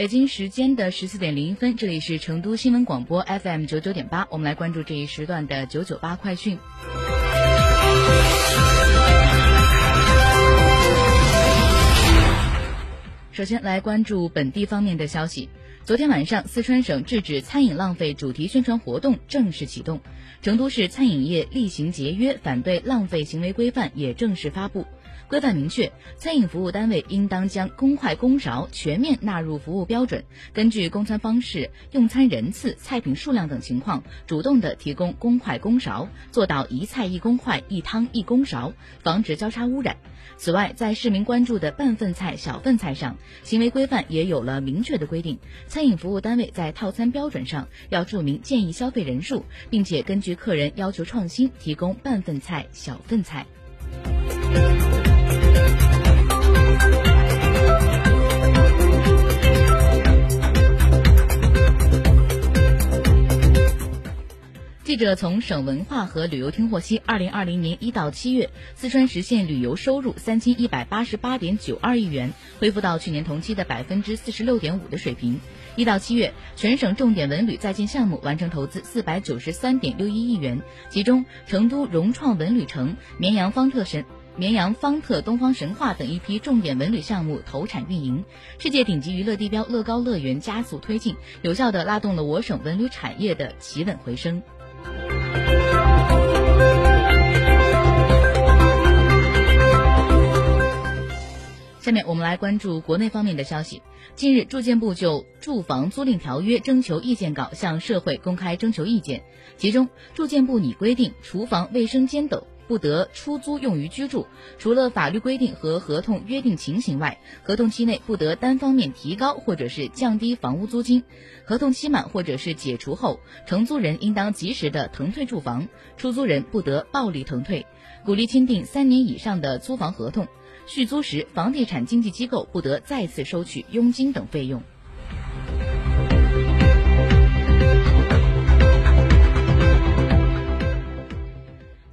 北京时间的十四点零一分，这里是成都新闻广播 FM 九九点八，我们来关注这一时段的九九八快讯。首先来关注本地方面的消息。昨天晚上，四川省制止餐饮浪费主题宣传活动正式启动，成都市餐饮业厉行节约、反对浪费行为规范也正式发布。规范明确，餐饮服务单位应当将公筷公勺全面纳入服务标准，根据供餐方式、用餐人次、菜品数量等情况，主动的提供公筷公勺，做到一菜一公筷、一汤一公勺，防止交叉污染。此外，在市民关注的半份菜、小份菜上，行为规范也有了明确的规定，餐饮服务单位在套餐标准上要注明建议消费人数，并且根据客人要求创新，提供半份菜、小份菜。记者从省文化和旅游厅获悉，二零二零年一到七月，四川实现旅游收入三千一百八十八点九二亿元，恢复到去年同期的百分之四十六点五的水平。一到七月，全省重点文旅在建项目完成投资四百九十三点六一亿元，其中成都融创文旅城、绵阳方特神。绵阳方特东方神话等一批重点文旅项目投产运营，世界顶级娱乐地标乐高乐园加速推进，有效地拉动了我省文旅产业的企稳回升。下面我们来关注国内方面的消息。近日，住建部就住房租赁条约征求意见稿向社会公开征求意见，其中，住建部拟规定厨房、卫生间等不得出租用于居住，除了法律规定和合同约定情形外，合同期内不得单方面提高或者是降低房屋租金，合同期满或者是解除后，承租人应当及时的腾退住房，出租人不得暴力腾退，鼓励签订三年以上的租房合同。续租时，房地产经纪机构不得再次收取佣金等费用。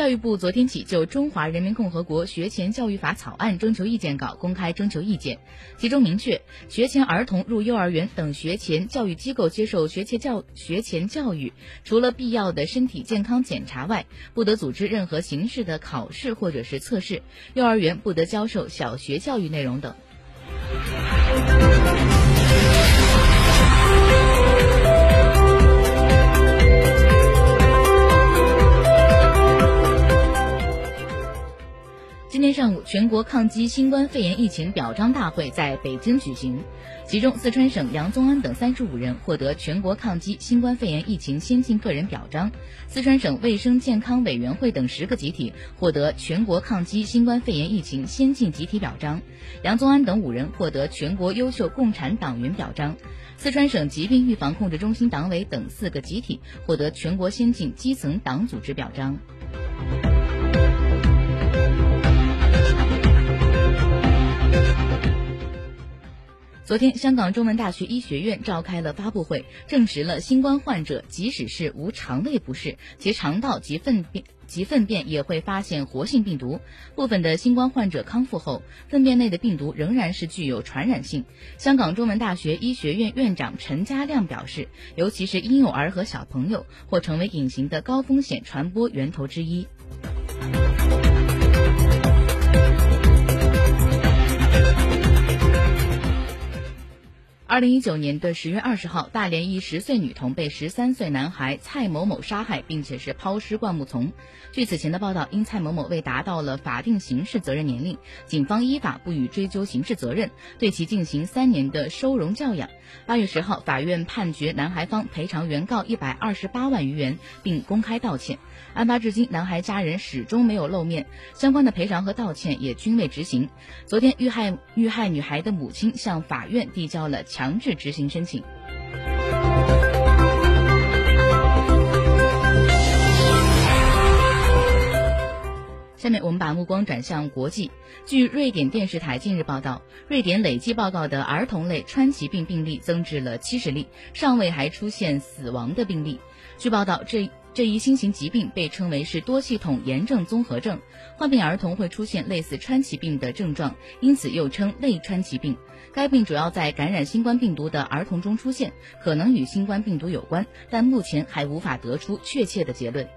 教育部昨天起就《中华人民共和国学前教育法》草案征求意见稿公开征求意见，其中明确，学前儿童入幼儿园等学前教育机构接受学前教学前教育，除了必要的身体健康检查外，不得组织任何形式的考试或者是测试，幼儿园不得教授小学教育内容等。全国抗击新冠肺炎疫情表彰大会在北京举行，其中四川省杨宗安等三十五人获得全国抗击新冠肺炎疫情先进个人表彰，四川省卫生健康委员会等十个集体获得全国抗击新冠肺炎疫情先进集体表彰，杨宗安等五人获得全国优秀共产党员表彰，四川省疾病预防控制中心党委等四个集体获得全国先进基层党组织表彰。昨天，香港中文大学医学院召开了发布会，证实了新冠患者即使是无肠胃不适，其肠道及粪便及粪便也会发现活性病毒。部分的新冠患者康复后，粪便内的病毒仍然是具有传染性。香港中文大学医学院院长陈家亮表示，尤其是婴幼儿和小朋友，或成为隐形的高风险传播源头之一。二零一九年的十月二十号，大连一十岁女童被十三岁男孩蔡某某杀害，并且是抛尸灌木丛。据此前的报道，因蔡某某未达到了法定刑事责任年龄，警方依法不予追究刑事责任，对其进行三年的收容教养。八月十号，法院判决男孩方赔偿原告一百二十八万余元，并公开道歉。案发至今，男孩家人始终没有露面，相关的赔偿和道歉也均未执行。昨天，遇害遇害女孩的母亲向法院递交了强强制执行申请。下面我们把目光转向国际。据瑞典电视台近日报道，瑞典累计报告的儿童类川崎病病例增至了七十例，尚未还出现死亡的病例。据报道，这这一新型疾病被称为是多系统炎症综合症，患病儿童会出现类似川崎病的症状，因此又称类川崎病。该病主要在感染新冠病毒的儿童中出现，可能与新冠病毒有关，但目前还无法得出确切的结论。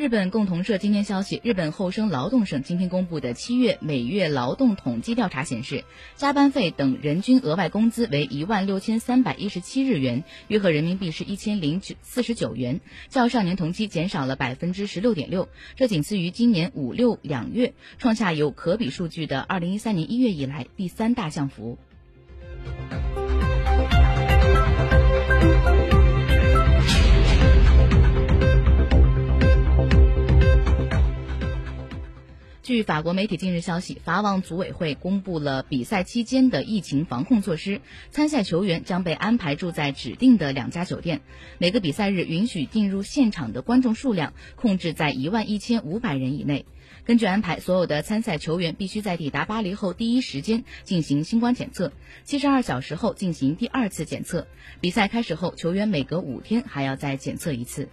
日本共同社今天消息，日本厚生劳动省今天公布的七月每月劳动统计调查显示，加班费等人均额外工资为一万六千三百一十七日元，约合人民币是一千零九四十九元，较上年同期减少了百分之十六点六，这仅次于今年五六两月，创下有可比数据的二零一三年一月以来第三大降幅。据法国媒体近日消息，法网组委会公布了比赛期间的疫情防控措施。参赛球员将被安排住在指定的两家酒店，每个比赛日允许进入现场的观众数量控制在一万一千五百人以内。根据安排，所有的参赛球员必须在抵达巴黎后第一时间进行新冠检测，七十二小时后进行第二次检测。比赛开始后，球员每隔五天还要再检测一次。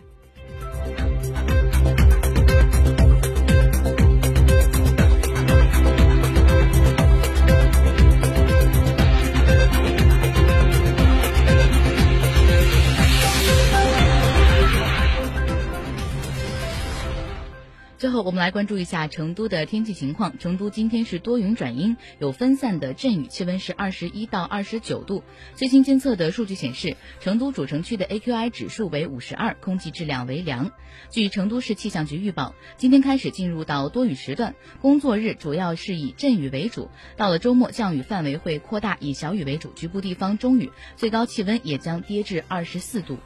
最后，我们来关注一下成都的天气情况。成都今天是多云转阴，有分散的阵雨，气温是二十一到二十九度。最新监测的数据显示，成都主城区的 AQI 指数为五十二，空气质量为良。据成都市气象局预报，今天开始进入到多雨时段，工作日主要是以阵雨为主。到了周末，降雨范围会扩大，以小雨为主，局部地方中雨，最高气温也将跌至二十四度。